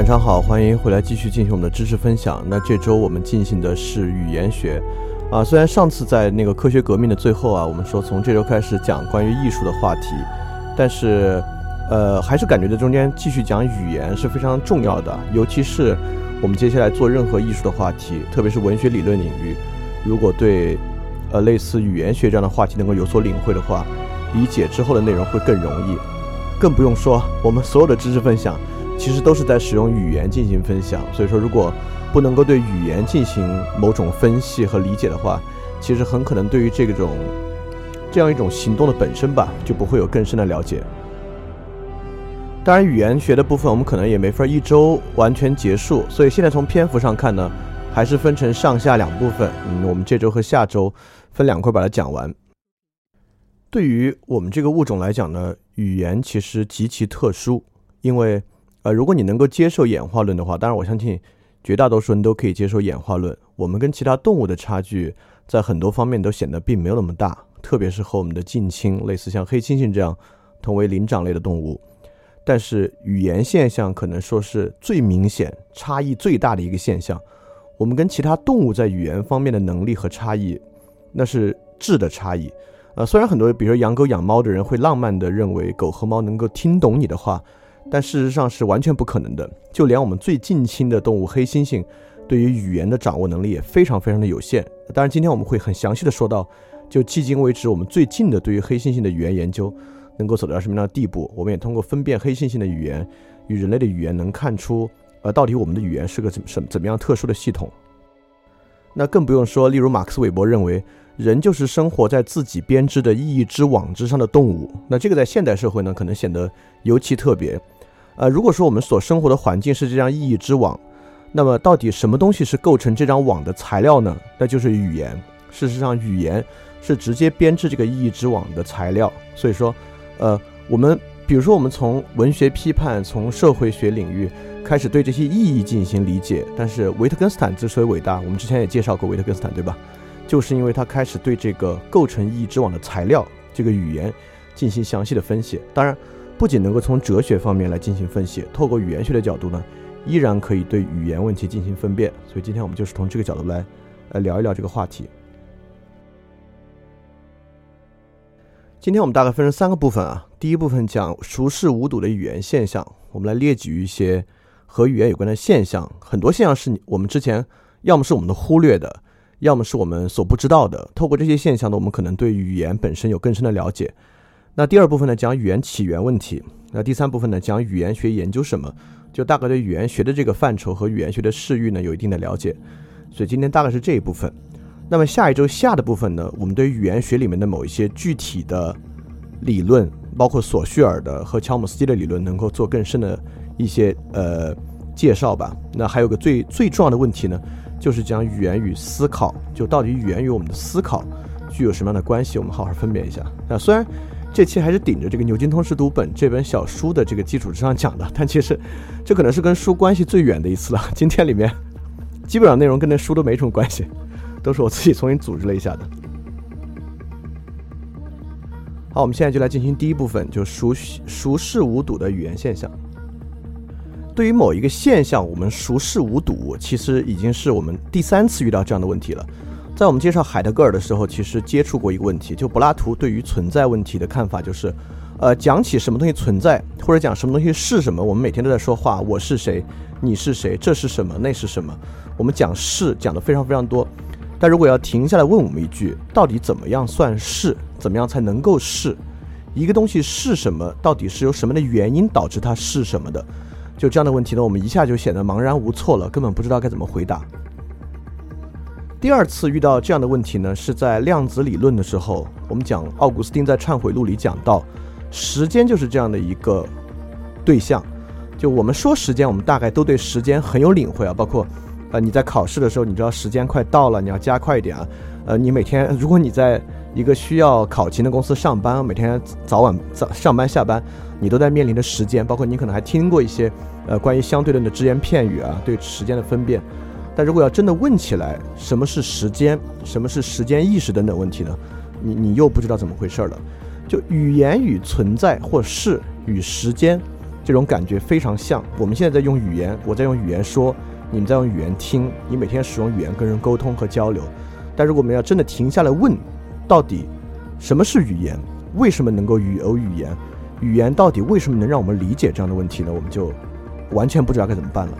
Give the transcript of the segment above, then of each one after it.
晚上好，欢迎回来继续进行我们的知识分享。那这周我们进行的是语言学，啊，虽然上次在那个科学革命的最后啊，我们说从这周开始讲关于艺术的话题，但是，呃，还是感觉在中间继续讲语言是非常重要的，尤其是我们接下来做任何艺术的话题，特别是文学理论领域，如果对，呃，类似语言学这样的话题能够有所领会的话，理解之后的内容会更容易，更不用说我们所有的知识分享。其实都是在使用语言进行分享，所以说如果不能够对语言进行某种分析和理解的话，其实很可能对于这种这样一种行动的本身吧，就不会有更深的了解。当然，语言学的部分我们可能也没法一周完全结束，所以现在从篇幅上看呢，还是分成上下两部分。嗯，我们这周和下周分两块把它讲完。对于我们这个物种来讲呢，语言其实极其特殊，因为。呃，如果你能够接受演化论的话，当然我相信绝大多数人都可以接受演化论。我们跟其他动物的差距在很多方面都显得并没有那么大，特别是和我们的近亲，类似像黑猩猩这样同为灵长类的动物。但是语言现象可能说是最明显、差异最大的一个现象。我们跟其他动物在语言方面的能力和差异，那是质的差异。呃，虽然很多比如说养狗养猫的人会浪漫地认为狗和猫能够听懂你的话。但事实上是完全不可能的。就连我们最近亲的动物黑猩猩，对于语言的掌握能力也非常非常的有限。当然，今天我们会很详细的说到，就迄今为止我们最近的对于黑猩猩的语言研究能够走到什么样的地步。我们也通过分辨黑猩猩的语言与人类的语言，能看出呃到底我们的语言是个怎什怎么样特殊的系统。那更不用说，例如马克思韦伯认为。人就是生活在自己编织的意义之网之上的动物。那这个在现代社会呢，可能显得尤其特别。呃，如果说我们所生活的环境是这张意义之网，那么到底什么东西是构成这张网的材料呢？那就是语言。事实上，语言是直接编织这个意义之网的材料。所以说，呃，我们比如说，我们从文学批判、从社会学领域开始对这些意义进行理解。但是，维特根斯坦之所以伟大，我们之前也介绍过维特根斯坦，对吧？就是因为他开始对这个构成意义之网的材料，这个语言进行详细的分析。当然，不仅能够从哲学方面来进行分析，透过语言学的角度呢，依然可以对语言问题进行分辨。所以今天我们就是从这个角度来，来聊一聊这个话题。今天我们大概分成三个部分啊，第一部分讲熟视无睹的语言现象，我们来列举一些和语言有关的现象。很多现象是你我们之前要么是我们的忽略的。要么是我们所不知道的，透过这些现象呢，我们可能对语言本身有更深的了解。那第二部分呢讲语言起源问题，那第三部分呢讲语言学研究什么，就大概对语言学的这个范畴和语言学的视域呢有一定的了解。所以今天大概是这一部分。那么下一周下的部分呢，我们对语言学里面的某一些具体的理论，包括索绪尔的和乔姆斯基的理论，能够做更深的一些呃介绍吧。那还有个最最重要的问题呢，就是讲语言与思考，就到底语言与我们的思考具有什么样的关系？我们好好分辨一下。那虽然这期还是顶着这个牛津通识读本这本小书的这个基础之上讲的，但其实这可能是跟书关系最远的一次了。今天里面基本上内容跟那书都没什么关系。都是我自己重新组织了一下的。好，我们现在就来进行第一部分，就熟熟视无睹的语言现象。对于某一个现象，我们熟视无睹，其实已经是我们第三次遇到这样的问题了。在我们介绍海德格尔的时候，其实接触过一个问题，就柏拉图对于存在问题的看法就是，呃，讲起什么东西存在，或者讲什么东西是什么，我们每天都在说话，我是谁，你是谁，这是什么，那是什么，我们讲是讲的非常非常多。但如果要停下来问我们一句，到底怎么样算是？怎么样才能够是？一个东西是什么？到底是由什么的原因导致它是什么的？就这样的问题呢，我们一下就显得茫然无措了，根本不知道该怎么回答。第二次遇到这样的问题呢，是在量子理论的时候，我们讲奥古斯丁在《忏悔录》里讲到，时间就是这样的一个对象。就我们说时间，我们大概都对时间很有领会啊，包括。呃，你在考试的时候，你知道时间快到了，你要加快一点啊。呃，你每天，如果你在一个需要考勤的公司上班，每天早晚早上班下班，你都在面临着时间，包括你可能还听过一些呃关于相对论的只言片语啊，对时间的分辨。但如果要真的问起来，什么是时间，什么是时间意识等等问题呢？你你又不知道怎么回事了。就语言与存在或是与时间这种感觉非常像。我们现在在用语言，我在用语言说。你们在用语言听，你每天使用语言跟人沟通和交流，但如果我们要真的停下来问，到底什么是语言？为什么能够语有语言？语言到底为什么能让我们理解这样的问题呢？我们就完全不知道该怎么办了。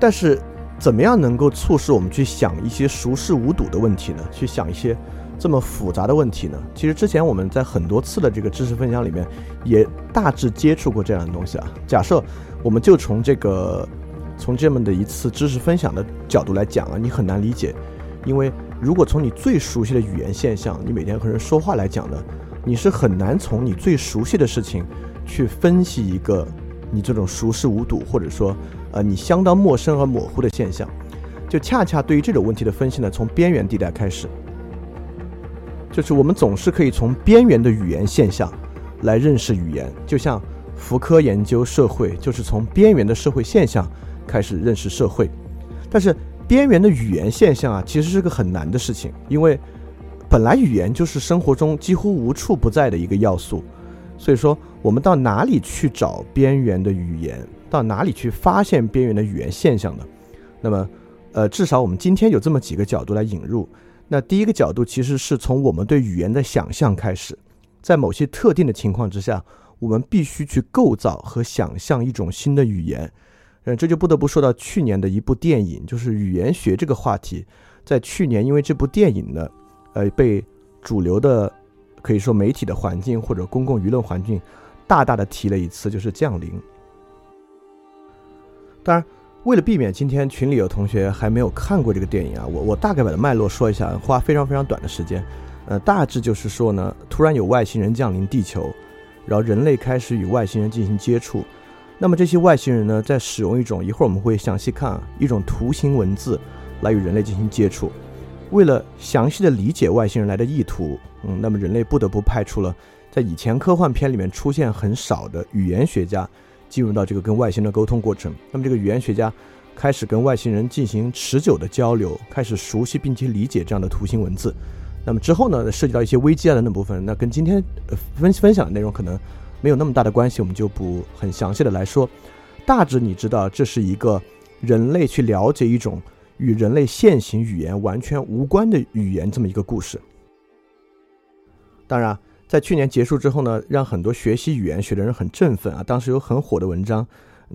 但是，怎么样能够促使我们去想一些熟视无睹的问题呢？去想一些这么复杂的问题呢？其实之前我们在很多次的这个知识分享里面，也大致接触过这样的东西啊。假设。我们就从这个，从这么的一次知识分享的角度来讲啊，你很难理解，因为如果从你最熟悉的语言现象，你每天和人说话来讲呢，你是很难从你最熟悉的事情去分析一个你这种熟视无睹或者说呃你相当陌生而模糊的现象，就恰恰对于这种问题的分析呢，从边缘地带开始，就是我们总是可以从边缘的语言现象来认识语言，就像。福柯研究社会，就是从边缘的社会现象开始认识社会。但是，边缘的语言现象啊，其实是个很难的事情，因为本来语言就是生活中几乎无处不在的一个要素。所以说，我们到哪里去找边缘的语言？到哪里去发现边缘的语言现象呢？那么，呃，至少我们今天有这么几个角度来引入。那第一个角度，其实是从我们对语言的想象开始，在某些特定的情况之下。我们必须去构造和想象一种新的语言，嗯，这就不得不说到去年的一部电影，就是语言学这个话题，在去年因为这部电影呢，呃，被主流的可以说媒体的环境或者公共舆论环境大大的提了一次，就是降临。当然，为了避免今天群里有同学还没有看过这个电影啊，我我大概把它脉络说一下，花非常非常短的时间，呃，大致就是说呢，突然有外星人降临地球。然后人类开始与外星人进行接触，那么这些外星人呢，在使用一种一会儿我们会详细看啊，一种图形文字来与人类进行接触。为了详细的理解外星人来的意图，嗯，那么人类不得不派出了在以前科幻片里面出现很少的语言学家进入到这个跟外星人沟通过程。那么这个语言学家开始跟外星人进行持久的交流，开始熟悉并且理解这样的图形文字。那么之后呢，涉及到一些危机啊的那部分，那跟今天分分享的内容可能没有那么大的关系，我们就不很详细的来说。大致你知道，这是一个人类去了解一种与人类现行语言完全无关的语言这么一个故事。当然，在去年结束之后呢，让很多学习语言学的人很振奋啊。当时有很火的文章，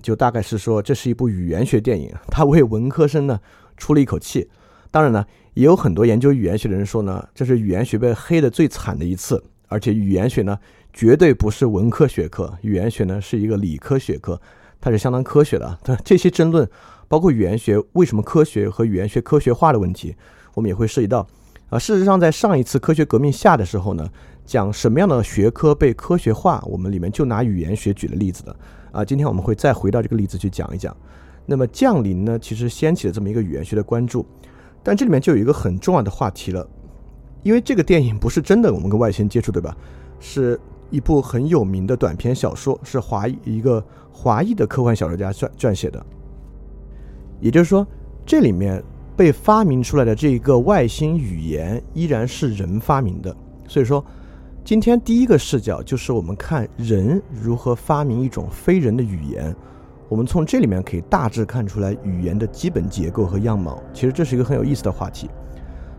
就大概是说这是一部语言学电影，他为文科生呢出了一口气。当然呢。也有很多研究语言学的人说呢，这是语言学被黑的最惨的一次而且语言学呢，绝对不是文科学科，语言学呢是一个理科学科，它是相当科学的。这些争论，包括语言学为什么科学和语言学科学化的问题，我们也会涉及到。啊，事实上，在上一次科学革命下的时候呢，讲什么样的学科被科学化，我们里面就拿语言学举了例子的。啊，今天我们会再回到这个例子去讲一讲。那么降临呢，其实掀起了这么一个语言学的关注，但这里面就有一个很重要的话题了。因为这个电影不是真的，我们跟外星接触，对吧？是一部很有名的短篇小说，是华裔一个华裔的科幻小说家撰撰写的。也就是说，这里面被发明出来的这一个外星语言依然是人发明的。所以说，今天第一个视角就是我们看人如何发明一种非人的语言。我们从这里面可以大致看出来语言的基本结构和样貌。其实这是一个很有意思的话题。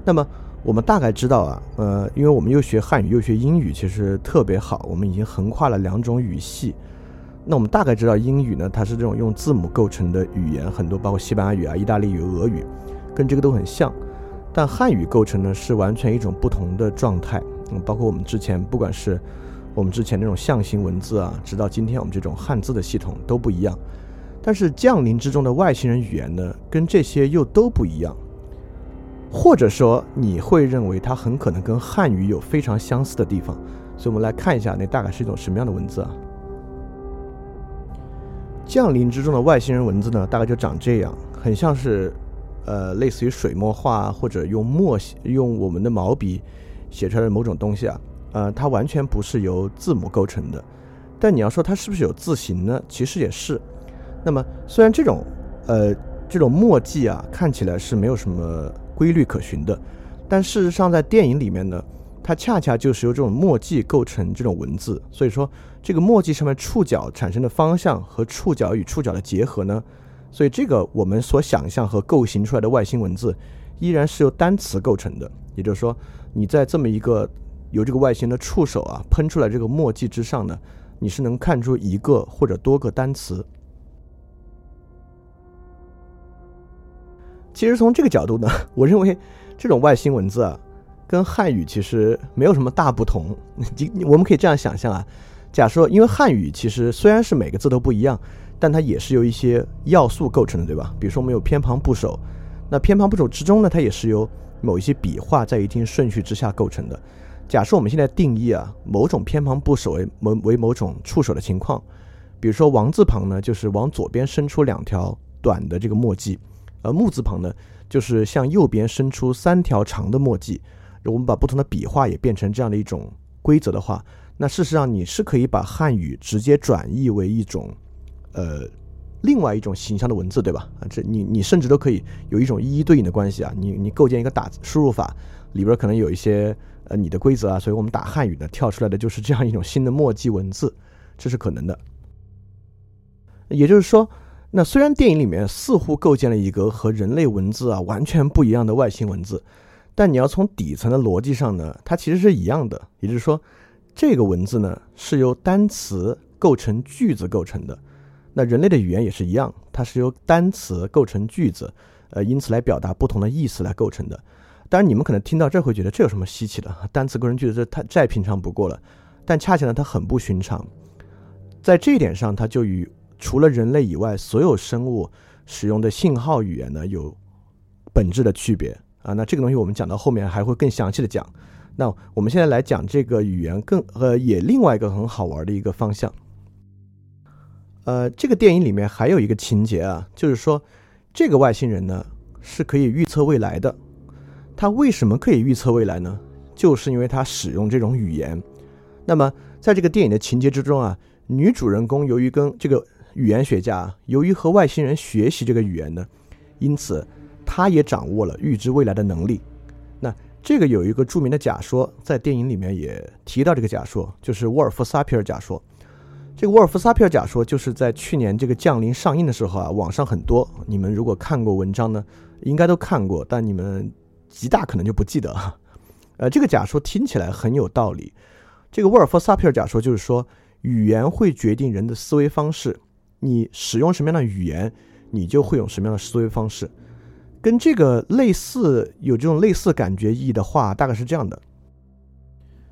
那么。我们大概知道啊，呃，因为我们又学汉语又学英语，其实特别好。我们已经横跨了两种语系。那我们大概知道英语呢，它是这种用字母构成的语言，很多包括西班牙语啊、意大利语、俄语，跟这个都很像。但汉语构成呢，是完全一种不同的状态。嗯，包括我们之前，不管是我们之前那种象形文字啊，直到今天我们这种汉字的系统都不一样。但是降临之中的外星人语言呢，跟这些又都不一样。或者说你会认为它很可能跟汉语有非常相似的地方，所以我们来看一下，那大概是一种什么样的文字啊？降临之中的外星人文字呢，大概就长这样，很像是，呃，类似于水墨画或者用墨写、用我们的毛笔写出来的某种东西啊，呃，它完全不是由字母构成的。但你要说它是不是有字形呢？其实也是。那么虽然这种，呃，这种墨迹啊，看起来是没有什么。规律可循的，但事实上在电影里面呢，它恰恰就是由这种墨迹构成这种文字。所以说，这个墨迹上面触角产生的方向和触角与触角的结合呢，所以这个我们所想象和构形出来的外星文字，依然是由单词构成的。也就是说，你在这么一个由这个外星的触手啊喷出来这个墨迹之上呢，你是能看出一个或者多个单词。其实从这个角度呢，我认为这种外星文字啊，跟汉语其实没有什么大不同。你我们可以这样想象啊，假设因为汉语其实虽然是每个字都不一样，但它也是由一些要素构成的，对吧？比如说我们有偏旁部首，那偏旁部首之中呢，它也是由某一些笔画在一定顺序之下构成的。假设我们现在定义啊，某种偏旁部首为某为某种触手的情况，比如说王字旁呢，就是往左边伸出两条短的这个墨迹。而木字旁呢，就是向右边伸出三条长的墨迹。我们把不同的笔画也变成这样的一种规则的话，那事实上你是可以把汉语直接转译为一种，呃，另外一种形象的文字，对吧？啊，这你你甚至都可以有一种一一对应的关系啊。你你构建一个打输入法里边可能有一些呃你的规则啊，所以我们打汉语呢，跳出来的就是这样一种新的墨迹文字，这是可能的。也就是说。那虽然电影里面似乎构建了一个和人类文字啊完全不一样的外星文字，但你要从底层的逻辑上呢，它其实是一样的。也就是说，这个文字呢是由单词构成句子构成的。那人类的语言也是一样，它是由单词构成句子，呃，因此来表达不同的意思来构成的。当然，你们可能听到这会觉得这有什么稀奇的？单词构成句子，这太再平常不过了。但恰恰呢，它很不寻常，在这一点上，它就与除了人类以外，所有生物使用的信号语言呢，有本质的区别啊。那这个东西我们讲到后面还会更详细的讲。那我们现在来讲这个语言更呃，也另外一个很好玩的一个方向。呃，这个电影里面还有一个情节啊，就是说这个外星人呢是可以预测未来的。他为什么可以预测未来呢？就是因为他使用这种语言。那么在这个电影的情节之中啊，女主人公由于跟这个语言学家由于和外星人学习这个语言呢，因此他也掌握了预知未来的能力。那这个有一个著名的假说，在电影里面也提到这个假说，就是沃尔夫萨皮尔假说。这个沃尔夫萨皮尔假说就是在去年这个降临上映的时候啊，网上很多，你们如果看过文章呢，应该都看过，但你们极大可能就不记得。呃，这个假说听起来很有道理。这个沃尔夫萨皮尔假说就是说，语言会决定人的思维方式。你使用什么样的语言，你就会有什么样的思维方式。跟这个类似，有这种类似感觉意义的话，大概是这样的：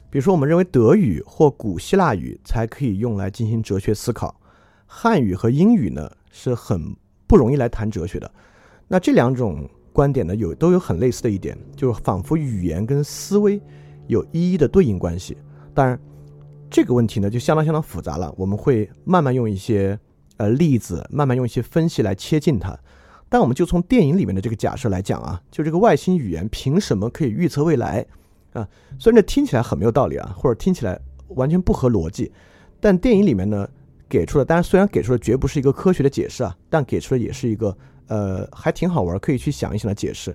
比如说，我们认为德语或古希腊语才可以用来进行哲学思考，汉语和英语呢是很不容易来谈哲学的。那这两种观点呢，有都有很类似的一点，就是仿佛语言跟思维有一一的对应关系。当然，这个问题呢就相当相当复杂了，我们会慢慢用一些呃例子，慢慢用一些分析来切近它。但我们就从电影里面的这个假设来讲啊，就这个外星语言凭什么可以预测未来？啊，虽然这听起来很没有道理啊，或者听起来完全不合逻辑，但电影里面呢给出了，当然虽然给出的绝不是一个科学的解释啊，但给出的也是一个呃还挺好玩，可以去想一想的解释。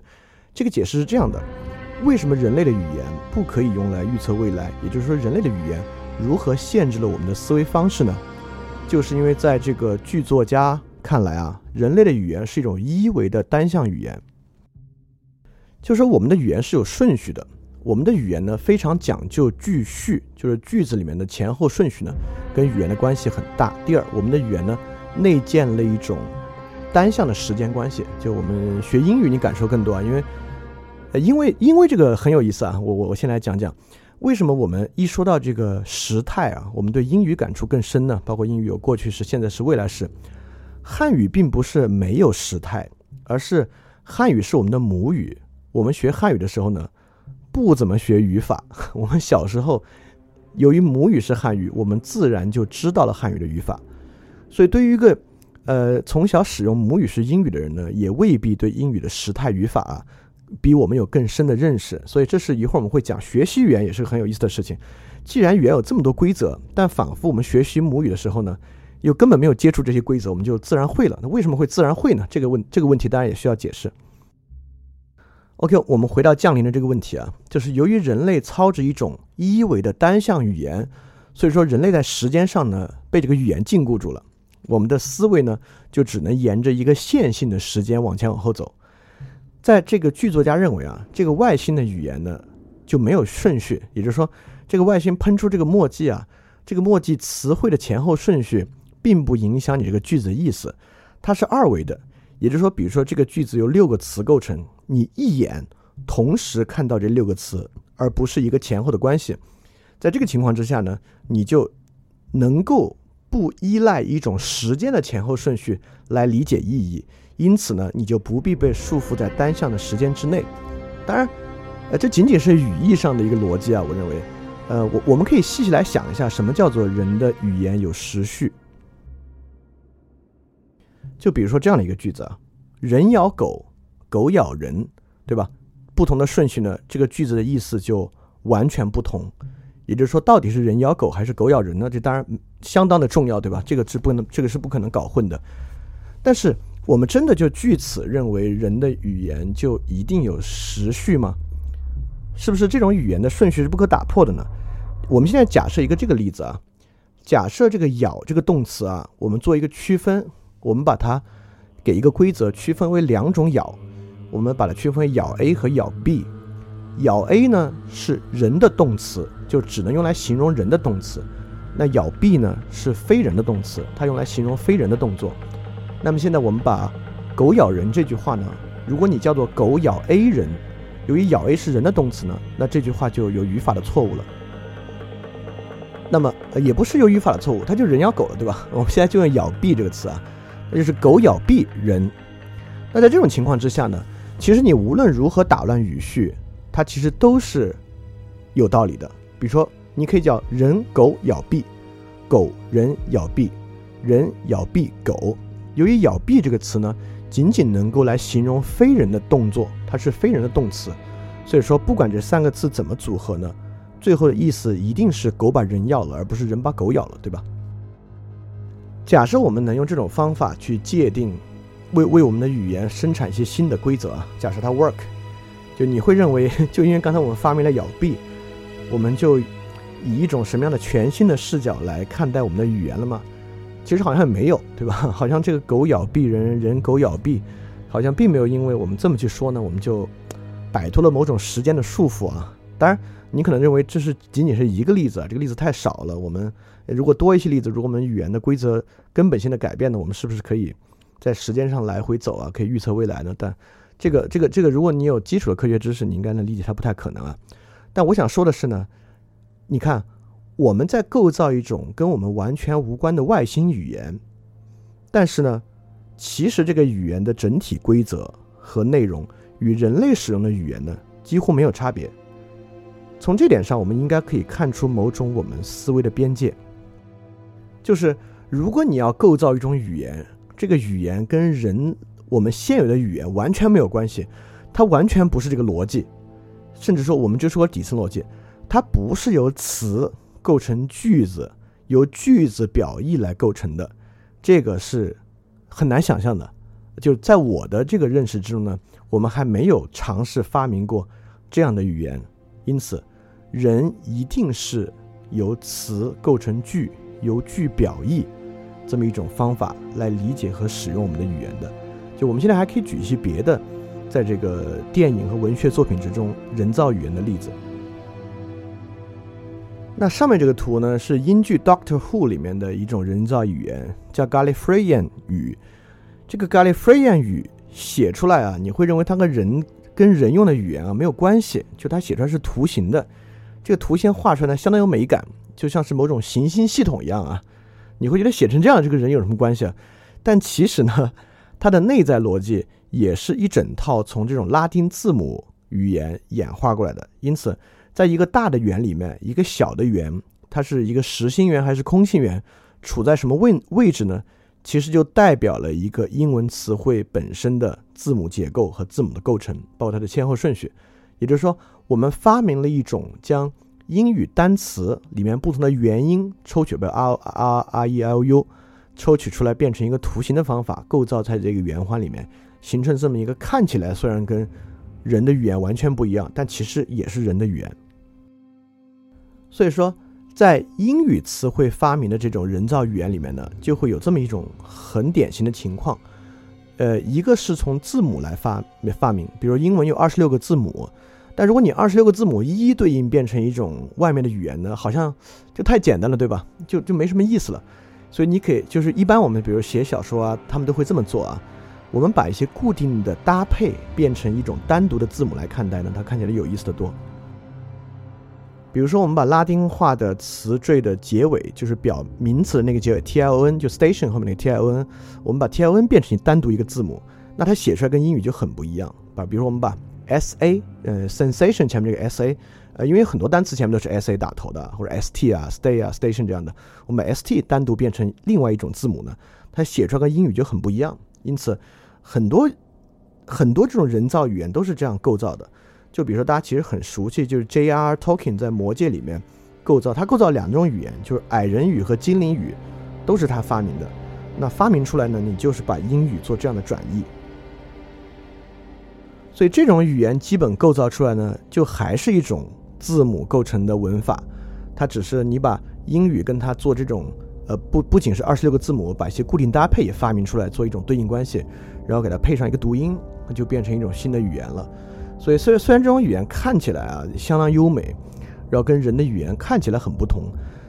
这个解释是这样的：为什么人类的语言不可以用来预测未来？也就是说，人类的语言如何限制了我们的思维方式呢？就是因为在这个剧作家看来啊，人类的语言是一种一维的单向语言，就是说我们的语言是有顺序的。我们的语言呢非常讲究句序，就是句子里面的前后顺序呢跟语言的关系很大。第二，我们的语言呢内建了一种单向的时间关系。就我们学英语，你感受更多啊，因为呃，因为因为这个很有意思啊。我我我先来讲讲为什么我们一说到这个时态啊，我们对英语感触更深呢？包括英语有过去式、现在式、未来式。汉语并不是没有时态，而是汉语是我们的母语。我们学汉语的时候呢。不怎么学语法，我们小时候由于母语是汉语，我们自然就知道了汉语的语法。所以，对于一个呃从小使用母语是英语的人呢，也未必对英语的时态语法啊比我们有更深的认识。所以，这是一会儿我们会讲学习语言也是很有意思的事情。既然语言有这么多规则，但仿佛我们学习母语的时候呢，又根本没有接触这些规则，我们就自然会了。那为什么会自然会呢？这个问这个问题当然也需要解释。OK，我们回到降临的这个问题啊，就是由于人类操着一种一维的单向语言，所以说人类在时间上呢被这个语言禁锢住了，我们的思维呢就只能沿着一个线性的时间往前往后走。在这个剧作家认为啊，这个外星的语言呢就没有顺序，也就是说，这个外星喷出这个墨迹啊，这个墨迹词汇的前后顺序并不影响你这个句子的意思，它是二维的。也就是说，比如说这个句子由六个词构成，你一眼同时看到这六个词，而不是一个前后的关系。在这个情况之下呢，你就能够不依赖一种时间的前后顺序来理解意义，因此呢，你就不必被束缚在单向的时间之内。当然，呃，这仅仅是语义上的一个逻辑啊。我认为，呃，我我们可以细细来想一下，什么叫做人的语言有时序。就比如说这样的一个句子啊，人咬狗，狗咬人，对吧？不同的顺序呢，这个句子的意思就完全不同。也就是说，到底是人咬狗还是狗咬人呢？这当然相当的重要，对吧？这个是不能，这个是不可能搞混的。但是，我们真的就据此认为人的语言就一定有时序吗？是不是这种语言的顺序是不可打破的呢？我们现在假设一个这个例子啊，假设这个咬这个动词啊，我们做一个区分。我们把它给一个规则，区分为两种咬。我们把它区分为咬 A 和咬 B。咬 A 呢是人的动词，就只能用来形容人的动词。那咬 B 呢是非人的动词，它用来形容非人的动作。那么现在我们把狗咬人这句话呢，如果你叫做狗咬 A 人，由于咬 A 是人的动词呢，那这句话就有语法的错误了。那么也不是有语法的错误，它就人咬狗了，对吧？我们现在就用咬 B 这个词啊。那就是狗咬 B 人，那在这种情况之下呢，其实你无论如何打乱语序，它其实都是有道理的。比如说，你可以叫人狗咬 B”，“，狗人咬 B”，“，人咬 B 狗。由于咬壁这个词呢，仅仅能够来形容非人的动作，它是非人的动词，所以说不管这三个字怎么组合呢，最后的意思一定是狗把人咬了，而不是人把狗咬了，对吧？假设我们能用这种方法去界定，为为我们的语言生产一些新的规则啊，假设它 work，就你会认为，就因为刚才我们发明了咬壁，我们就以一种什么样的全新的视角来看待我们的语言了吗？其实好像没有，对吧？好像这个狗咬壁人，人狗咬壁，好像并没有因为我们这么去说呢，我们就摆脱了某种时间的束缚啊。当然，你可能认为这是仅仅是一个例子啊，这个例子太少了，我们。如果多一些例子，如果我们语言的规则根本性的改变呢，我们是不是可以在时间上来回走啊？可以预测未来呢？但这个、这个、这个，如果你有基础的科学知识，你应该能理解它不太可能啊。但我想说的是呢，你看，我们在构造一种跟我们完全无关的外星语言，但是呢，其实这个语言的整体规则和内容与人类使用的语言呢几乎没有差别。从这点上，我们应该可以看出某种我们思维的边界，就是如果你要构造一种语言，这个语言跟人我们现有的语言完全没有关系，它完全不是这个逻辑，甚至说我们就说底层逻辑，它不是由词构成句子，由句子表意来构成的，这个是很难想象的。就在我的这个认识之中呢，我们还没有尝试发明过这样的语言，因此。人一定是由词构成句，由句表意，这么一种方法来理解和使用我们的语言的。就我们现在还可以举一些别的，在这个电影和文学作品之中人造语言的例子。那上面这个图呢，是英剧《Doctor Who》里面的一种人造语言，叫 Gallifreyan 语。这个 Gallifreyan 语写出来啊，你会认为它跟人跟人用的语言啊没有关系，就它写出来是图形的。这个图先画出来呢，相当有美感，就像是某种行星系统一样啊。你会觉得写成这样，这个人有什么关系啊？但其实呢，它的内在逻辑也是一整套从这种拉丁字母语言演化过来的。因此，在一个大的圆里面，一个小的圆，它是一个实心圆还是空心圆，处在什么位位置呢？其实就代表了一个英文词汇本身的字母结构和字母的构成，包括它的先后顺序。也就是说。我们发明了一种将英语单词里面不同的元音抽取，比如 r r r e l u，抽取出来变成一个图形的方法，构造在这个圆环里面，形成这么一个看起来虽然跟人的语言完全不一样，但其实也是人的语言。所以说，在英语词汇发明的这种人造语言里面呢，就会有这么一种很典型的情况，呃，一个是从字母来发发明，比如英文有二十六个字母。但如果你二十六个字母一一对应变成一种外面的语言呢，好像就太简单了，对吧？就就没什么意思了。所以你可以就是一般我们比如写小说啊，他们都会这么做啊。我们把一些固定的搭配变成一种单独的字母来看待呢，它看起来有意思的多。比如说我们把拉丁化的词缀的结尾，就是表名词的那个结尾 t i o n，就 station 后面那个 t i o n，我们把 t i o n 变成单独一个字母，那它写出来跟英语就很不一样啊。比如说我们把 S A，呃，sensation 前面这个 S A，呃，因为很多单词前面都是 S A 打头的，或者 S T 啊，stay 啊，station 这样的，我们把 S T 单独变成另外一种字母呢，它写出来跟英语就很不一样。因此，很多很多这种人造语言都是这样构造的。就比如说大家其实很熟悉，就是 J R Tolkien 在《魔戒》里面构造，他构造两种语言，就是矮人语和精灵语，都是他发明的。那发明出来呢，你就是把英语做这样的转译。所以这种语言基本构造出来呢，就还是一种字母构成的文法，它只是你把英语跟它做这种，呃，不不仅是二十六个字母，把一些固定搭配也发明出来，做一种对应关系，然后给它配上一个读音，就变成一种新的语言了。所以虽虽然这种语言看起来啊相当优美，然后跟人的语言看起来很不同，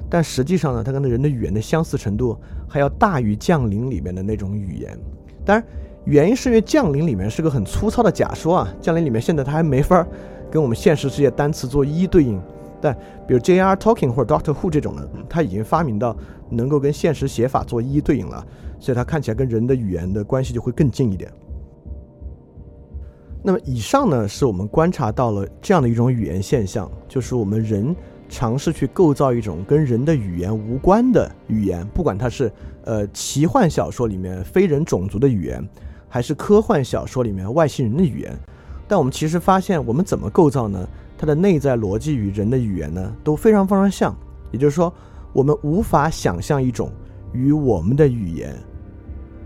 但实际上呢，它跟人的语言的相似程度还要大于降临里面的那种语言。当然。原因是因为降临里面是个很粗糙的假说啊，降临里面现在它还没法跟我们现实世界单词做一一对应。但比如 J.R. Talking 或者 Doctor Who 这种呢，它已经发明到能够跟现实写法做一一对应了，所以它看起来跟人的语言的关系就会更近一点。那么以上呢，是我们观察到了这样的一种语言现象，就是我们人尝试去构造一种跟人的语言无关的语言，不管它是呃奇幻小说里面非人种族的语言。还是科幻小说里面外星人的语言，但我们其实发现，我们怎么构造呢？它的内在逻辑与人的语言呢都非常非常像。也就是说，我们无法想象一种与我们的语言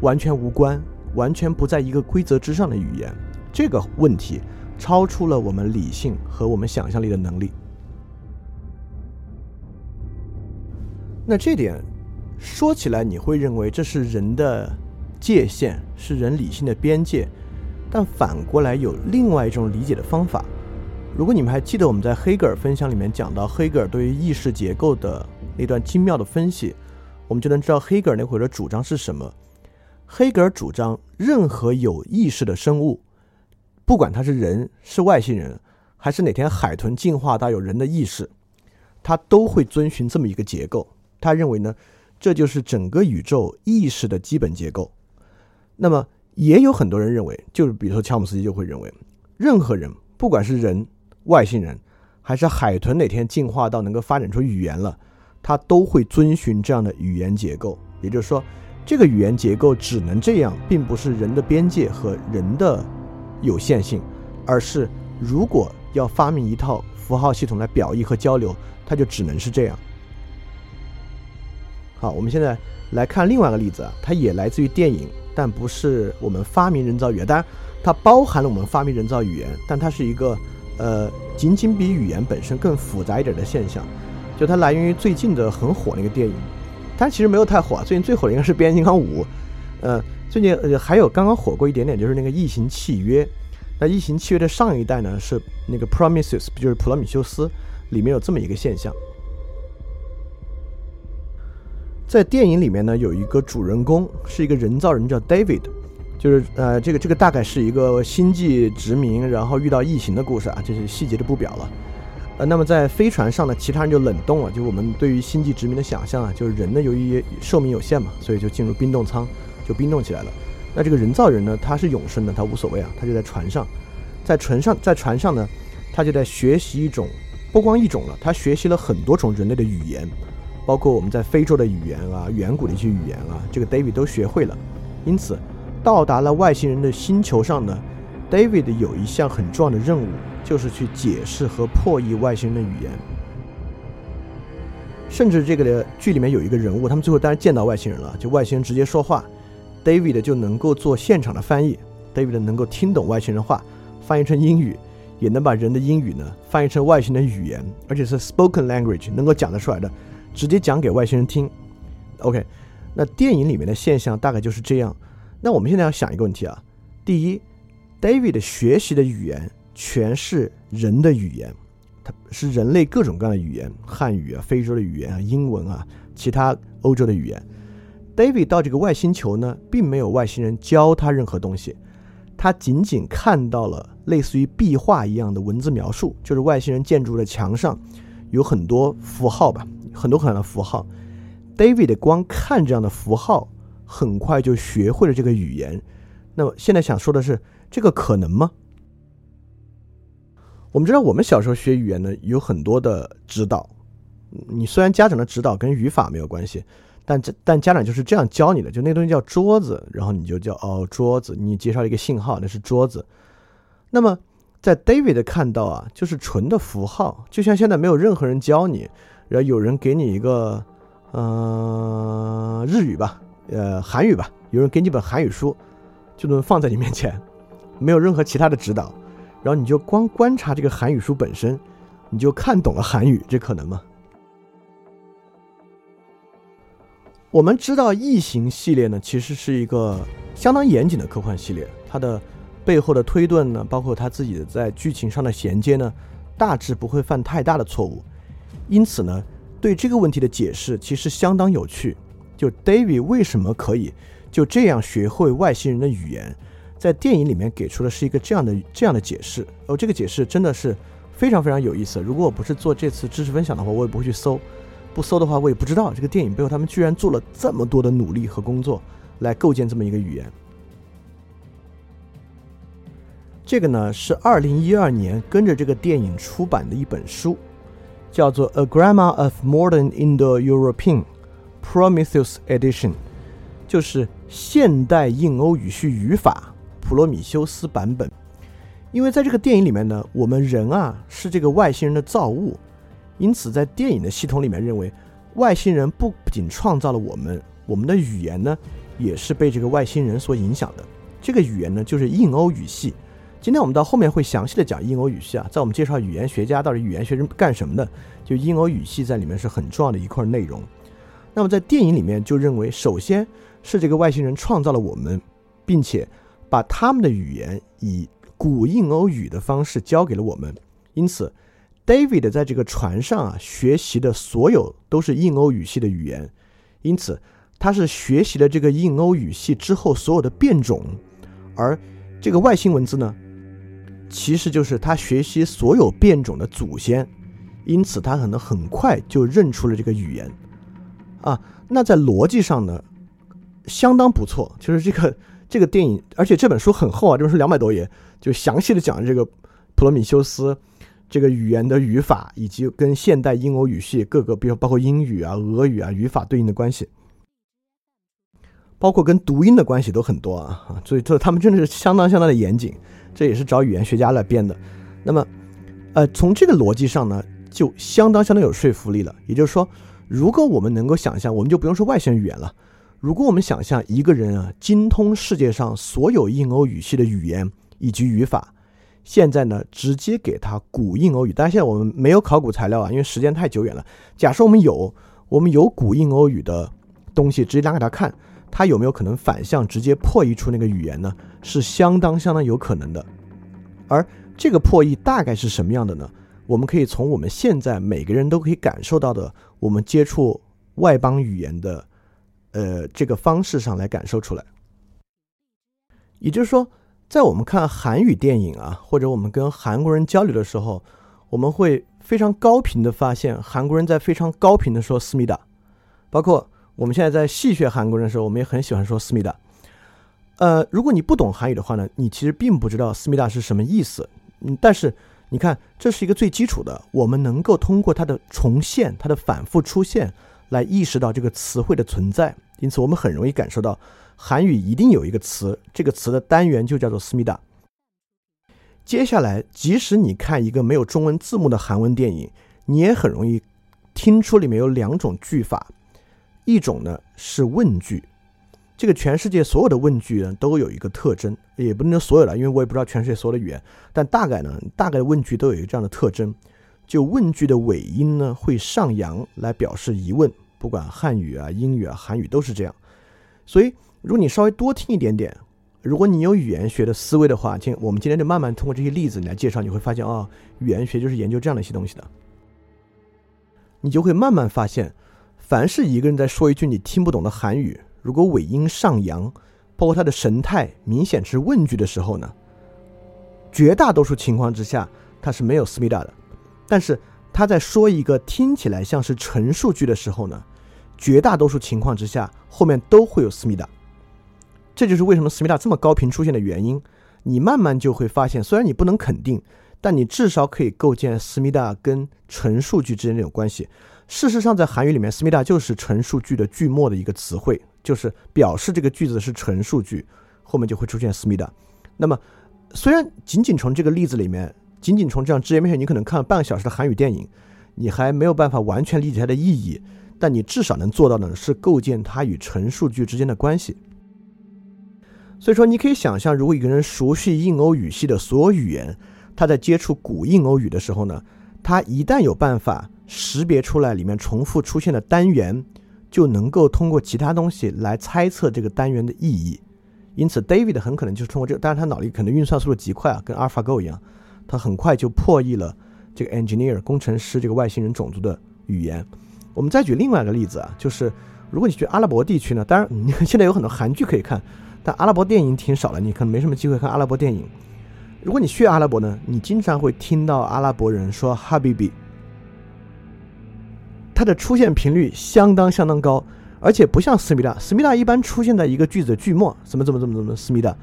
完全无关、完全不在一个规则之上的语言。这个问题超出了我们理性和我们想象力的能力。那这点说起来，你会认为这是人的？界限是人理性的边界，但反过来有另外一种理解的方法。如果你们还记得我们在黑格尔分享里面讲到黑格尔对于意识结构的那段精妙的分析，我们就能知道黑格尔那会儿的主张是什么。黑格尔主张，任何有意识的生物，不管他是人、是外星人，还是哪天海豚进化到有人的意识，它都会遵循这么一个结构。他认为呢，这就是整个宇宙意识的基本结构。那么也有很多人认为，就是比如说乔姆斯基就会认为，任何人，不管是人、外星人，还是海豚哪天进化到能够发展出语言了，它都会遵循这样的语言结构。也就是说，这个语言结构只能这样，并不是人的边界和人的有限性，而是如果要发明一套符号系统来表意和交流，它就只能是这样。好，我们现在来看另外一个例子啊，它也来自于电影，但不是我们发明人造语言。当然，它包含了我们发明人造语言，但它是一个呃，仅仅比语言本身更复杂一点的现象。就它来源于最近的很火那个电影，但其实没有太火。最近最火的应该是《变形金刚五》。呃，最近呃还有刚刚火过一点点，就是那个《异形契约》。那《异形契约》的上一代呢是那个《Promises》，就是《普罗米修斯》，里面有这么一个现象。在电影里面呢，有一个主人公是一个人造人，叫 David，就是呃，这个这个大概是一个星际殖民，然后遇到异形的故事啊，这是细节就不表了。呃，那么在飞船上呢，其他人就冷冻了，就我们对于星际殖民的想象啊，就是人呢由于寿命有限嘛，所以就进入冰冻舱，就冰冻起来了。那这个人造人呢，他是永生的，他无所谓啊，他就在船上，在船上，在船上呢，他就在学习一种不光一种了，他学习了很多种人类的语言。包括我们在非洲的语言啊，远古的一些语言啊，这个 David 都学会了。因此，到达了外星人的星球上呢，David 有一项很重要的任务，就是去解释和破译外星人的语言。甚至这个的剧里面有一个人物，他们最后当然见到外星人了，就外星人直接说话，David 就能够做现场的翻译，David 能够听懂外星人话，翻译成英语，也能把人的英语呢翻译成外星的语言，而且是 spoken language 能够讲得出来的。直接讲给外星人听，OK，那电影里面的现象大概就是这样。那我们现在要想一个问题啊，第一，David 学习的语言全是人的语言，它是人类各种各样的语言，汉语啊、非洲的语言啊、英文啊、其他欧洲的语言。David 到这个外星球呢，并没有外星人教他任何东西，他仅仅看到了类似于壁画一样的文字描述，就是外星人建筑的墙上有很多符号吧。很多很多的符号，David 光看这样的符号，很快就学会了这个语言。那么现在想说的是，这个可能吗？我们知道，我们小时候学语言呢，有很多的指导。你虽然家长的指导跟语法没有关系，但这但家长就是这样教你的，就那东西叫桌子，然后你就叫哦桌子。你介绍一个信号，那是桌子。那么在 David 看到啊，就是纯的符号，就像现在没有任何人教你。然后有人给你一个，嗯，日语吧，呃，韩语吧，有人给你本韩语书，就能放在你面前，没有任何其他的指导，然后你就光观察这个韩语书本身，你就看懂了韩语，这可能吗？我们知道《异形》系列呢，其实是一个相当严谨的科幻系列，它的背后的推断呢，包括它自己的在剧情上的衔接呢，大致不会犯太大的错误。因此呢，对这个问题的解释其实相当有趣。就 David 为什么可以就这样学会外星人的语言，在电影里面给出的是一个这样的这样的解释。哦，这个解释真的是非常非常有意思。如果我不是做这次知识分享的话，我也不会去搜。不搜的话，我也不知道这个电影背后他们居然做了这么多的努力和工作来构建这么一个语言。这个呢是二零一二年跟着这个电影出版的一本书。叫做《A Grammar of Modern Indo-European Prometheus Edition》，就是现代印欧语序语法普罗米修斯版本。因为在这个电影里面呢，我们人啊是这个外星人的造物，因此在电影的系统里面认为，外星人不仅创造了我们，我们的语言呢也是被这个外星人所影响的。这个语言呢就是印欧语系。今天我们到后面会详细的讲印欧语系啊，在我们介绍语言学家到底语言学是干什么的，就印欧语系在里面是很重要的一块内容。那么在电影里面就认为，首先是这个外星人创造了我们，并且把他们的语言以古印欧语的方式教给了我们。因此，David 在这个船上啊学习的所有都是印欧语系的语言，因此他是学习了这个印欧语系之后所有的变种，而这个外星文字呢？其实就是他学习所有变种的祖先，因此他可能很快就认出了这个语言，啊，那在逻辑上呢，相当不错。就是这个这个电影，而且这本书很厚啊，这本书两百多页，就详细的讲这个普罗米修斯这个语言的语法，以及跟现代英欧语系各个，比如包括英语啊、俄语啊语法对应的关系，包括跟读音的关系都很多啊，所以这他们真的是相当相当的严谨，这也是找语言学家来编的。那么，呃，从这个逻辑上呢？就相当相当有说服力了。也就是说，如果我们能够想象，我们就不用说外星语言了。如果我们想象一个人啊，精通世界上所有印欧语系的语言以及语法，现在呢，直接给他古印欧语。但是现在我们没有考古材料啊，因为时间太久远了。假设我们有，我们有古印欧语的东西，直接拿给他看，他有没有可能反向直接破译出那个语言呢？是相当相当有可能的。而这个破译大概是什么样的呢？我们可以从我们现在每个人都可以感受到的，我们接触外邦语言的，呃，这个方式上来感受出来。也就是说，在我们看韩语电影啊，或者我们跟韩国人交流的时候，我们会非常高频的发现韩国人在非常高频的说思密达，包括我们现在在戏谑韩国人的时候，我们也很喜欢说思密达。呃，如果你不懂韩语的话呢，你其实并不知道思密达是什么意思，嗯，但是。你看，这是一个最基础的，我们能够通过它的重现、它的反复出现来意识到这个词汇的存在。因此，我们很容易感受到韩语一定有一个词，这个词的单元就叫做思密达。接下来，即使你看一个没有中文字幕的韩文电影，你也很容易听出里面有两种句法，一种呢是问句。这个全世界所有的问句呢，都有一个特征，也不能说所有的，因为我也不知道全世界所有的语言，但大概呢，大概问句都有一个这样的特征，就问句的尾音呢会上扬来表示疑问，不管汉语啊、英语啊、韩语都是这样。所以，如果你稍微多听一点点，如果你有语言学的思维的话，今我们今天就慢慢通过这些例子来介绍，你会发现啊，语言学就是研究这样的一些东西的。你就会慢慢发现，凡是一个人在说一句你听不懂的韩语。如果尾音上扬，包括他的神态明显是问句的时候呢，绝大多数情况之下他是没有思密达的。但是他在说一个听起来像是陈述句的时候呢，绝大多数情况之下后面都会有思密达。这就是为什么思密达这么高频出现的原因。你慢慢就会发现，虽然你不能肯定，但你至少可以构建思密达跟陈述句之间这种关系。事实上，在韩语里面，思密达就是陈述句的句末的一个词汇。就是表示这个句子是陈述句，后面就会出现思密达。那么，虽然仅仅从这个例子里面，仅仅从这样直言面前，你可能看了半个小时的韩语电影，你还没有办法完全理解它的意义，但你至少能做到的是构建它与陈述句之间的关系。所以说，你可以想象，如果一个人熟悉印欧语系的所有语言，他在接触古印欧语的时候呢，他一旦有办法识别出来里面重复出现的单元。就能够通过其他东西来猜测这个单元的意义，因此 David 很可能就是通过这个，但是他脑力可能运算速度极快啊，跟 AlphaGo 一样，他很快就破译了这个 engineer 工程师这个外星人种族的语言。我们再举另外一个例子啊，就是如果你去阿拉伯地区呢，当然你现在有很多韩剧可以看，但阿拉伯电影挺少了，你可能没什么机会看阿拉伯电影。如果你去阿拉伯呢，你经常会听到阿拉伯人说 Habibi。它的出现频率相当相当高，而且不像思密达，思密达一般出现在一个句子的句末，怎么怎么怎么怎么思密达。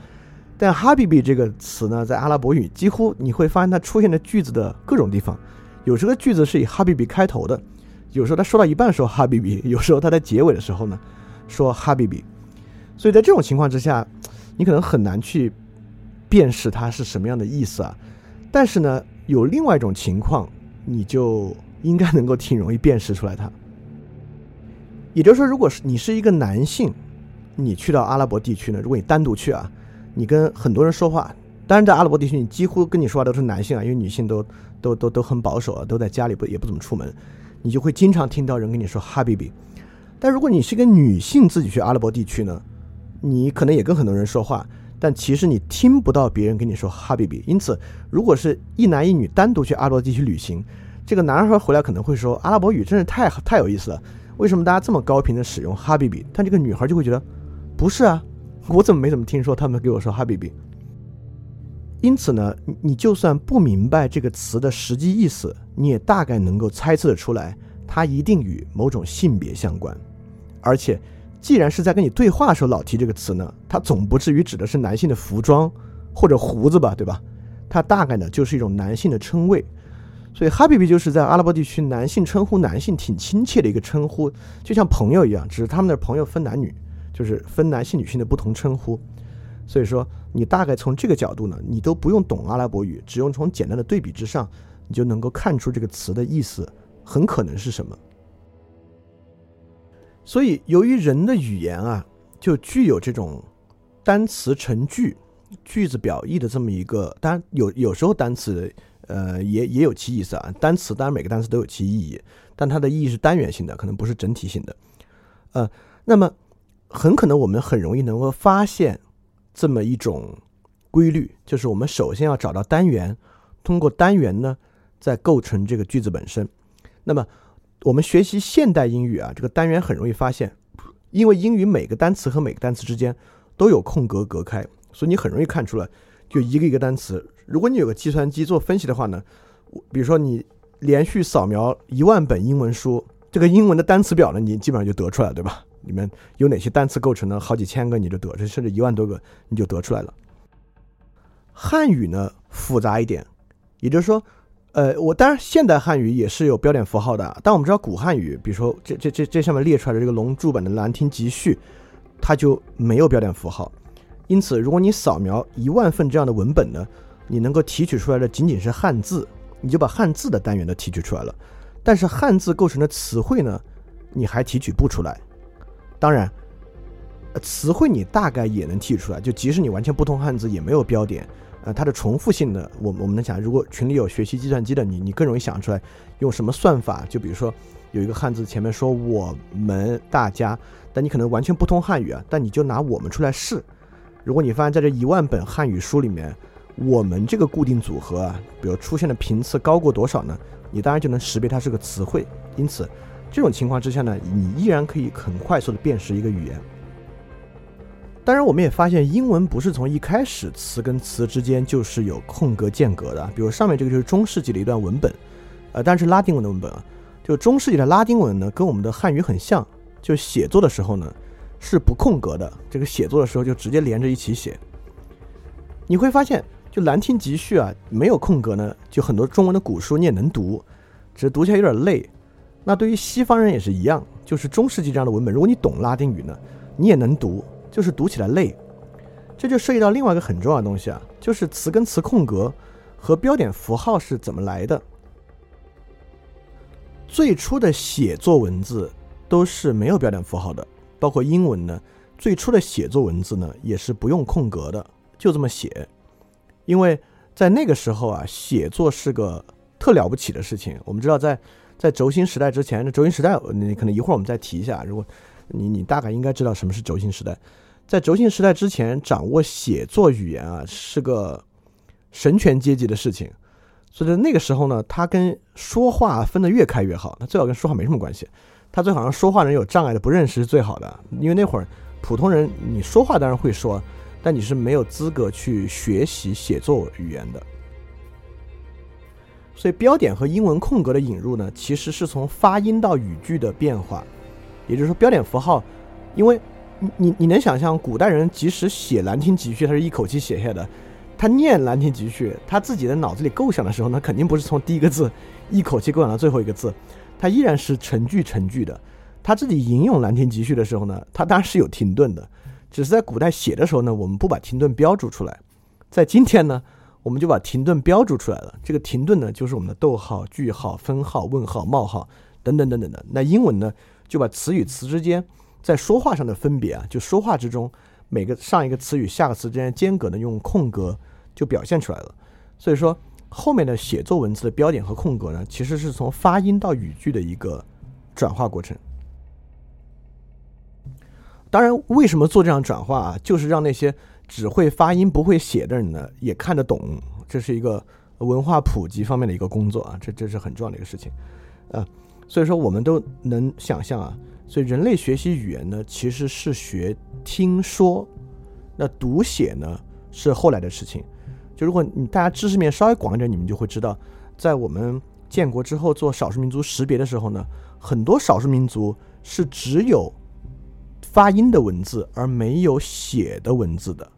但哈比比这个词呢，在阿拉伯语几乎你会发现它出现在句子的各种地方。有时候句子是以哈比比开头的，有时候他说到一半说哈比比，有时候他在结尾的时候呢说哈比比。所以在这种情况之下，你可能很难去辨识它是什么样的意思啊。但是呢，有另外一种情况，你就。应该能够挺容易辨识出来它。也就是说，如果是你是一个男性，你去到阿拉伯地区呢，如果你单独去啊，你跟很多人说话，当然在阿拉伯地区，你几乎跟你说话都是男性啊，因为女性都都都都很保守啊，都在家里不也不怎么出门，你就会经常听到人跟你说哈比比。但如果你是一个女性自己去阿拉伯地区呢，你可能也跟很多人说话，但其实你听不到别人跟你说哈比比。因此，如果是一男一女单独去阿拉伯地区旅行，这个男孩回来可能会说：“阿拉伯语真是太太有意思了，为什么大家这么高频的使用哈比比？”但这个女孩就会觉得：“不是啊，我怎么没怎么听说他们给我说哈比比？”因此呢，你就算不明白这个词的实际意思，你也大概能够猜测得出来，它一定与某种性别相关。而且，既然是在跟你对话的时候老提这个词呢，它总不至于指的是男性的服装或者胡子吧，对吧？它大概呢就是一种男性的称谓。所以，哈比比就是在阿拉伯地区，男性称呼男性挺亲切的一个称呼，就像朋友一样，只是他们的朋友分男女，就是分男性女性的不同称呼。所以说，你大概从这个角度呢，你都不用懂阿拉伯语，只用从简单的对比之上，你就能够看出这个词的意思很可能是什么。所以，由于人的语言啊，就具有这种单词成句、句子表意的这么一个，当然有有时候单词。呃，也也有其意思啊。单词当然每个单词都有其意义，但它的意义是单元性的，可能不是整体性的。呃，那么很可能我们很容易能够发现这么一种规律，就是我们首先要找到单元，通过单元呢再构成这个句子本身。那么我们学习现代英语啊，这个单元很容易发现，因为英语每个单词和每个单词之间都有空格隔开，所以你很容易看出来，就一个一个单词。如果你有个计算机做分析的话呢，比如说你连续扫描一万本英文书，这个英文的单词表呢，你基本上就得出来，对吧？里面有哪些单词构成呢好几千个，你就得，甚至一万多个，你就得出来了。汉语呢复杂一点，也就是说，呃，我当然现代汉语也是有标点符号的，但我们知道古汉语，比如说这这这这上面列出来的这个龙柱本的《兰亭集序》，它就没有标点符号，因此如果你扫描一万份这样的文本呢？你能够提取出来的仅仅是汉字，你就把汉字的单元都提取出来了。但是汉字构成的词汇呢，你还提取不出来。当然，词汇你大概也能提取出来，就即使你完全不通汉字，也没有标点，呃，它的重复性呢，我我们能想，如果群里有学习计算机的，你你更容易想出来用什么算法。就比如说有一个汉字前面说我们大家，但你可能完全不通汉语啊，但你就拿我们出来试。如果你发现在这一万本汉语书里面，我们这个固定组合啊，比如出现的频次高过多少呢？你当然就能识别它是个词汇。因此，这种情况之下呢，你依然可以很快速的辨识一个语言。当然，我们也发现英文不是从一开始词跟词之间就是有空格间隔的。比如上面这个就是中世纪的一段文本，呃，但是拉丁文的文本啊，就中世纪的拉丁文呢，跟我们的汉语很像，就写作的时候呢是不空格的，这个写作的时候就直接连着一起写。你会发现。就《兰亭集序》啊，没有空格呢，就很多中文的古书你也能读，只是读起来有点累。那对于西方人也是一样，就是中世纪这样的文本，如果你懂拉丁语呢，你也能读，就是读起来累。这就涉及到另外一个很重要的东西啊，就是词跟词空格和标点符号是怎么来的。最初的写作文字都是没有标点符号的，包括英文呢，最初的写作文字呢也是不用空格的，就这么写。因为在那个时候啊，写作是个特了不起的事情。我们知道，在在轴心时代之前，轴心时代你可能一会儿我们再提一下。如果你你大概应该知道什么是轴心时代，在轴心时代之前，掌握写作语言啊是个神权阶级的事情。所以在那个时候呢，他跟说话分得越开越好。他最好跟说话没什么关系，他最好让说话人有障碍的不认识是最好的。因为那会儿普通人你说话当然会说。但你是没有资格去学习写作语言的，所以标点和英文空格的引入呢，其实是从发音到语句的变化。也就是说，标点符号，因为你你你能想象，古代人即使写《兰亭集序》，他是一口气写下的，他念《兰亭集序》，他自己的脑子里构想的时候，呢肯定不是从第一个字一口气构想到最后一个字，他依然是成句成句的。他自己引用《兰亭集序》的时候呢，他当然是有停顿的。只是在古代写的时候呢，我们不把停顿标注出来，在今天呢，我们就把停顿标注出来了。这个停顿呢，就是我们的逗号、句号、分号、问号、冒号等等等等的。那英文呢，就把词与词之间在说话上的分别啊，就说话之中每个上一个词与下个词之间间隔呢，用空格就表现出来了。所以说，后面的写作文字的标点和空格呢，其实是从发音到语句的一个转化过程。当然，为什么做这样转化啊？就是让那些只会发音不会写的人呢，也看得懂。这是一个文化普及方面的一个工作啊，这这是很重要的一个事情。呃，所以说我们都能想象啊，所以人类学习语言呢，其实是学听说，那读写呢是后来的事情。就如果你大家知识面稍微广一点，你们就会知道，在我们建国之后做少数民族识别的时候呢，很多少数民族是只有发音的文字而没有写的文字的，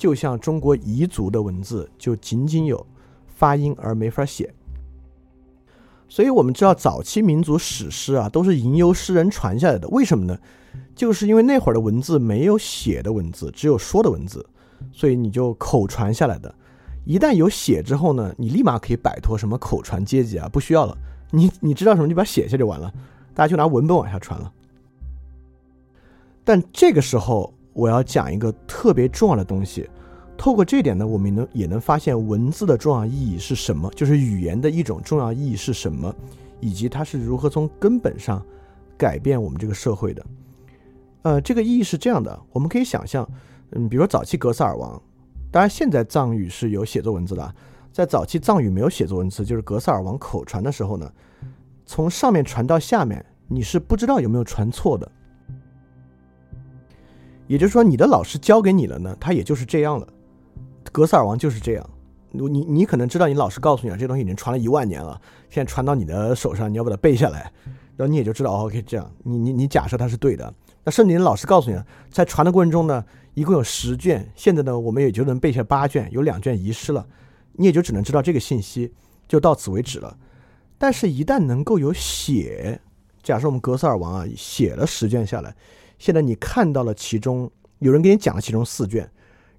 就像中国彝族的文字就仅仅有发音而没法写。所以我们知道早期民族史诗啊都是吟游诗人传下来的，为什么呢？就是因为那会儿的文字没有写的文字，只有说的文字。所以你就口传下来的，一旦有写之后呢，你立马可以摆脱什么口传阶级啊，不需要了。你你知道什么，就把它写下就完了，大家就拿文本往下传了。但这个时候我要讲一个特别重要的东西，透过这点呢，我们能也能发现文字的重要意义是什么，就是语言的一种重要意义是什么，以及它是如何从根本上改变我们这个社会的。呃，这个意义是这样的，我们可以想象。嗯，比如说早期格萨尔王，当然现在藏语是有写作文字的，在早期藏语没有写作文字，就是格萨尔王口传的时候呢，从上面传到下面，你是不知道有没有传错的。也就是说，你的老师教给你了呢，他也就是这样了。格萨尔王就是这样，你你可能知道，你老师告诉你了，这东西已经传了一万年了，现在传到你的手上，你要把它背下来，然后你也就知道，OK，这样，你你你假设它是对的。那甚至你老师告诉你，在传的过程中呢。一共有十卷，现在呢，我们也就能背下八卷，有两卷遗失了，你也就只能知道这个信息，就到此为止了。但是，一旦能够有写，假设我们格萨尔王啊写了十卷下来，现在你看到了其中有人给你讲了其中四卷，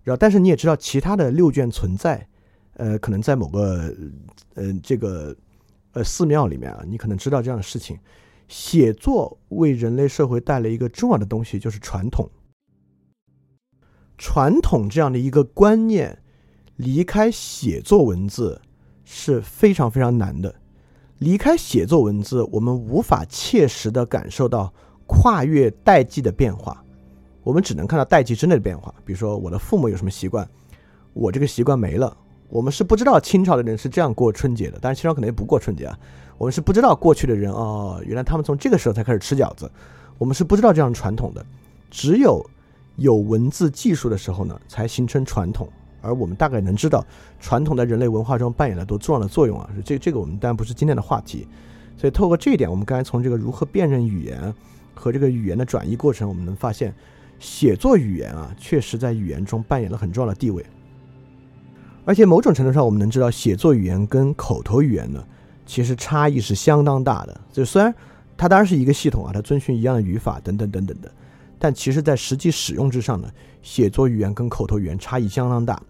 然后但是你也知道其他的六卷存在，呃，可能在某个呃这个呃寺庙里面啊，你可能知道这样的事情。写作为人类社会带来一个重要的东西，就是传统。传统这样的一个观念，离开写作文字是非常非常难的。离开写作文字，我们无法切实的感受到跨越代际的变化，我们只能看到代际之内的变化。比如说，我的父母有什么习惯，我这个习惯没了。我们是不知道清朝的人是这样过春节的，但是清朝可能也不过春节啊。我们是不知道过去的人哦，原来他们从这个时候才开始吃饺子。我们是不知道这样传统的，只有。有文字技术的时候呢，才形成传统。而我们大概能知道，传统在人类文化中扮演了多重要的作用啊！这这个我们当然不是今天的话题。所以透过这一点，我们刚才从这个如何辨认语言和这个语言的转移过程，我们能发现，写作语言啊，确实在语言中扮演了很重要的地位。而且某种程度上，我们能知道，写作语言跟口头语言呢，其实差异是相当大的。就虽然它当然是一个系统啊，它遵循一样的语法等等等等的。但其实，在实际使用之上呢，写作语言跟口头语言差异相当大。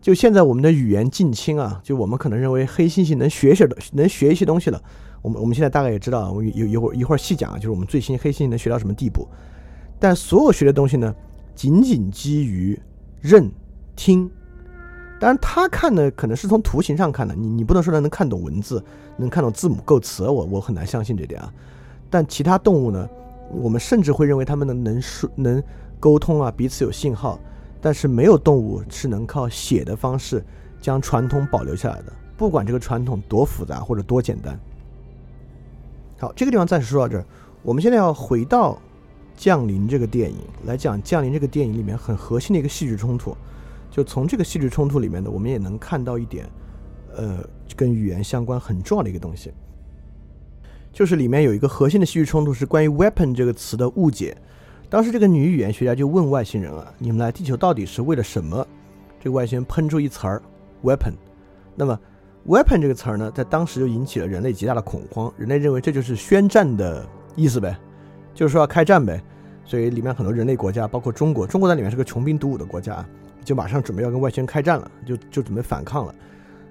就现在我们的语言近亲啊，就我们可能认为黑猩猩能学些的，能学一些东西了。我们我们现在大概也知道，我一一会儿一会儿细讲啊，就是我们最新黑猩猩能学到什么地步。但所有学的东西呢，仅仅基于认听。当然，他看的可能是从图形上看的，你你不能说他能看懂文字，能看懂字母构词，我我很难相信这点啊。但其他动物呢？我们甚至会认为它们能能说能沟通啊，彼此有信号，但是没有动物是能靠写的方式将传统保留下来的，不管这个传统多复杂或者多简单。好，这个地方暂时说到这儿，我们现在要回到《降临》这个电影来讲，《降临》这个电影里面很核心的一个戏剧冲突，就从这个戏剧冲突里面呢，我们也能看到一点，呃，跟语言相关很重要的一个东西。就是里面有一个核心的戏剧冲突，是关于 “weapon” 这个词的误解。当时这个女语言学家就问外星人啊：“你们来地球到底是为了什么？”这个外星人喷出一词儿 “weapon”。那么 “weapon” 这个词儿呢，在当时就引起了人类极大的恐慌。人类认为这就是宣战的意思呗，就是说要开战呗。所以里面很多人类国家，包括中国，中国在里面是个穷兵黩武的国家，就马上准备要跟外星人开战了，就就准备反抗了。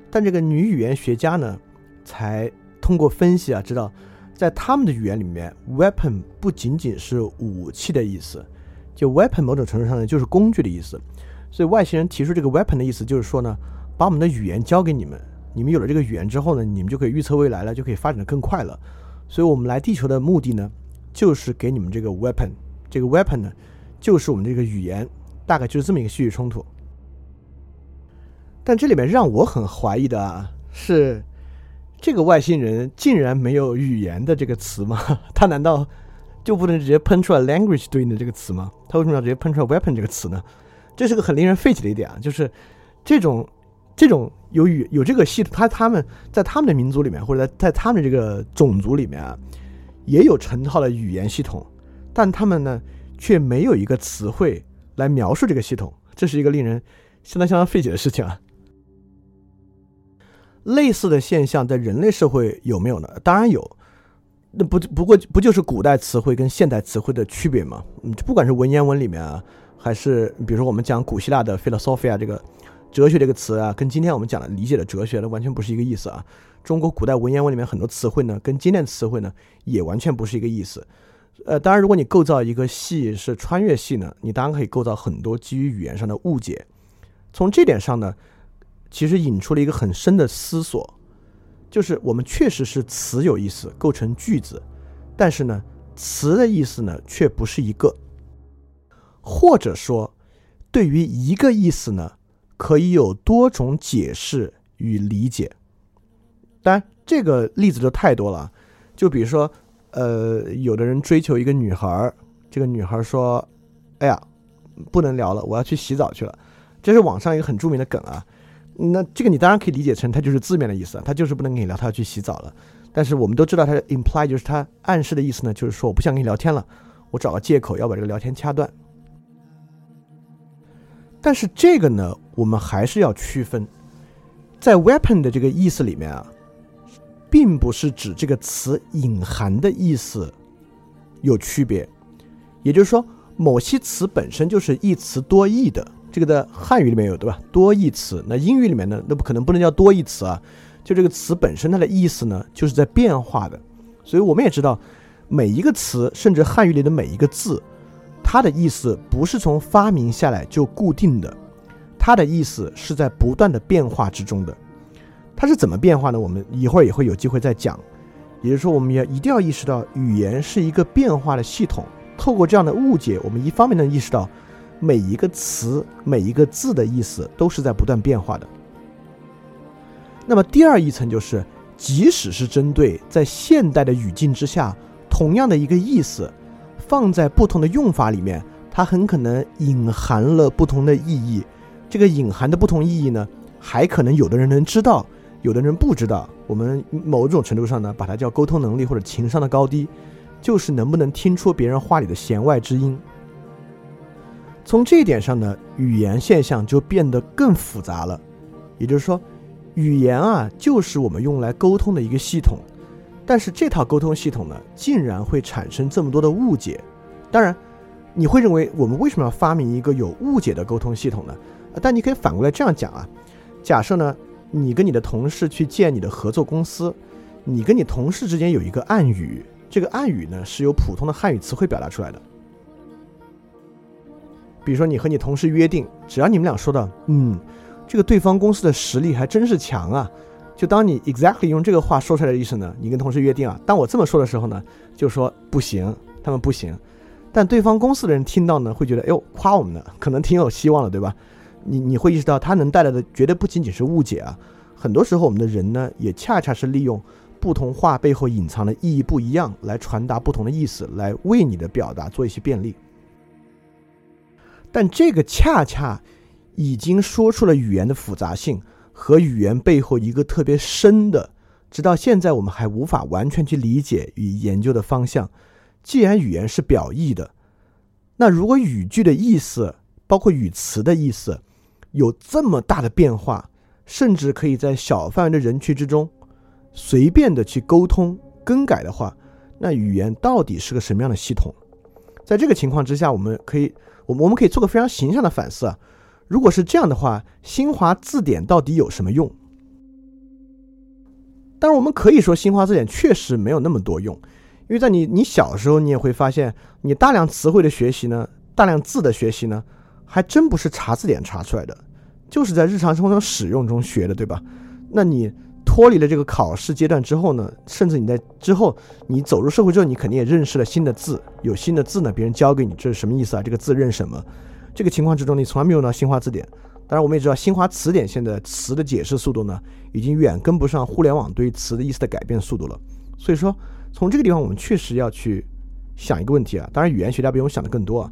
但这个女语言学家呢，才通过分析啊，知道。在他们的语言里面，weapon 不仅仅是武器的意思，就 weapon 某种程度上呢就是工具的意思。所以外星人提出这个 weapon 的意思就是说呢，把我们的语言交给你们，你们有了这个语言之后呢，你们就可以预测未来了，就可以发展的更快了。所以我们来地球的目的呢，就是给你们这个 weapon，这个 weapon 呢，就是我们这个语言，大概就是这么一个戏剧冲突。但这里面让我很怀疑的啊是。这个外星人竟然没有语言的这个词吗？他难道就不能直接喷出来 language 对应的这个词吗？他为什么要直接喷出来 weapon 这个词呢？这是个很令人费解的一点啊！就是这种这种有语有这个系统，他他们在他们的民族里面，或者在在他们的这个种族里面啊，也有成套的语言系统，但他们呢却没有一个词汇来描述这个系统，这是一个令人相当相当费解的事情啊。类似的现象在人类社会有没有呢？当然有。那不不过不就是古代词汇跟现代词汇的区别吗？嗯，不管是文言文里面啊，还是比如说我们讲古希腊的 philosophia 这个哲学这个词啊，跟今天我们讲的理解的哲学呢，完全不是一个意思啊。中国古代文言文里面很多词汇呢，跟今天的词汇呢，也完全不是一个意思。呃，当然，如果你构造一个系是穿越系呢，你当然可以构造很多基于语言上的误解。从这点上呢，其实引出了一个很深的思索。就是我们确实是词有意思，构成句子，但是呢，词的意思呢却不是一个，或者说，对于一个意思呢，可以有多种解释与理解。当然，这个例子就太多了，就比如说，呃，有的人追求一个女孩，这个女孩说：“哎呀，不能聊了，我要去洗澡去了。”这是网上一个很著名的梗啊。那这个你当然可以理解成，它就是字面的意思，他就是不能跟你聊，他要去洗澡了。但是我们都知道，它 imply 就是它暗示的意思呢，就是说我不想跟你聊天了，我找个借口要把这个聊天掐断。但是这个呢，我们还是要区分，在 weapon 的这个意思里面啊，并不是指这个词隐含的意思有区别，也就是说，某些词本身就是一词多义的。这个在汉语里面有对吧？多义词，那英语里面呢？那不可能不能叫多义词啊！就这个词本身它的意思呢，就是在变化的。所以我们也知道，每一个词，甚至汉语里的每一个字，它的意思不是从发明下来就固定的，它的意思是在不断的变化之中的。它是怎么变化呢？我们一会儿也会有机会再讲。也就是说，我们要一定要意识到，语言是一个变化的系统。透过这样的误解，我们一方面能意识到。每一个词、每一个字的意思都是在不断变化的。那么第二一层就是，即使是针对在现代的语境之下，同样的一个意思，放在不同的用法里面，它很可能隐含了不同的意义。这个隐含的不同意义呢，还可能有的人能知道，有的人不知道。我们某种程度上呢，把它叫沟通能力或者情商的高低，就是能不能听出别人话里的弦外之音。从这一点上呢，语言现象就变得更复杂了。也就是说，语言啊，就是我们用来沟通的一个系统。但是这套沟通系统呢，竟然会产生这么多的误解。当然，你会认为我们为什么要发明一个有误解的沟通系统呢？但你可以反过来这样讲啊：假设呢，你跟你的同事去见你的合作公司，你跟你同事之间有一个暗语，这个暗语呢，是由普通的汉语词汇表达出来的。比如说，你和你同事约定，只要你们俩说到“嗯，这个对方公司的实力还真是强啊”，就当你 exactly 用这个话说出来的意思呢，你跟同事约定啊，当我这么说的时候呢，就说不行，他们不行。但对方公司的人听到呢，会觉得，哎呦，夸我们的，可能挺有希望的，对吧？你你会意识到，它能带来的绝对不仅仅是误解啊。很多时候，我们的人呢，也恰恰是利用不同话背后隐藏的意义不一样，来传达不同的意思，来为你的表达做一些便利。但这个恰恰已经说出了语言的复杂性和语言背后一个特别深的，直到现在我们还无法完全去理解与研究的方向。既然语言是表意的，那如果语句的意思，包括语词的意思，有这么大的变化，甚至可以在小范围的人群之中随便的去沟通更改的话，那语言到底是个什么样的系统？在这个情况之下，我们可以。我我们可以做个非常形象的反思啊，如果是这样的话，新华字典到底有什么用？当然，我们可以说新华字典确实没有那么多用，因为在你你小时候，你也会发现，你大量词汇的学习呢，大量字的学习呢，还真不是查字典查出来的，就是在日常生活中使用中学的，对吧？那你。脱离了这个考试阶段之后呢，甚至你在之后你走入社会之后，你肯定也认识了新的字，有新的字呢，别人教给你，这是什么意思啊？这个字认什么？这个情况之中，你从来没有用到新华字典。当然，我们也知道新华词典现在词的解释速度呢，已经远跟不上互联网对于词的意思的改变速度了。所以说，从这个地方，我们确实要去想一个问题啊。当然，语言学家比我们想的更多啊，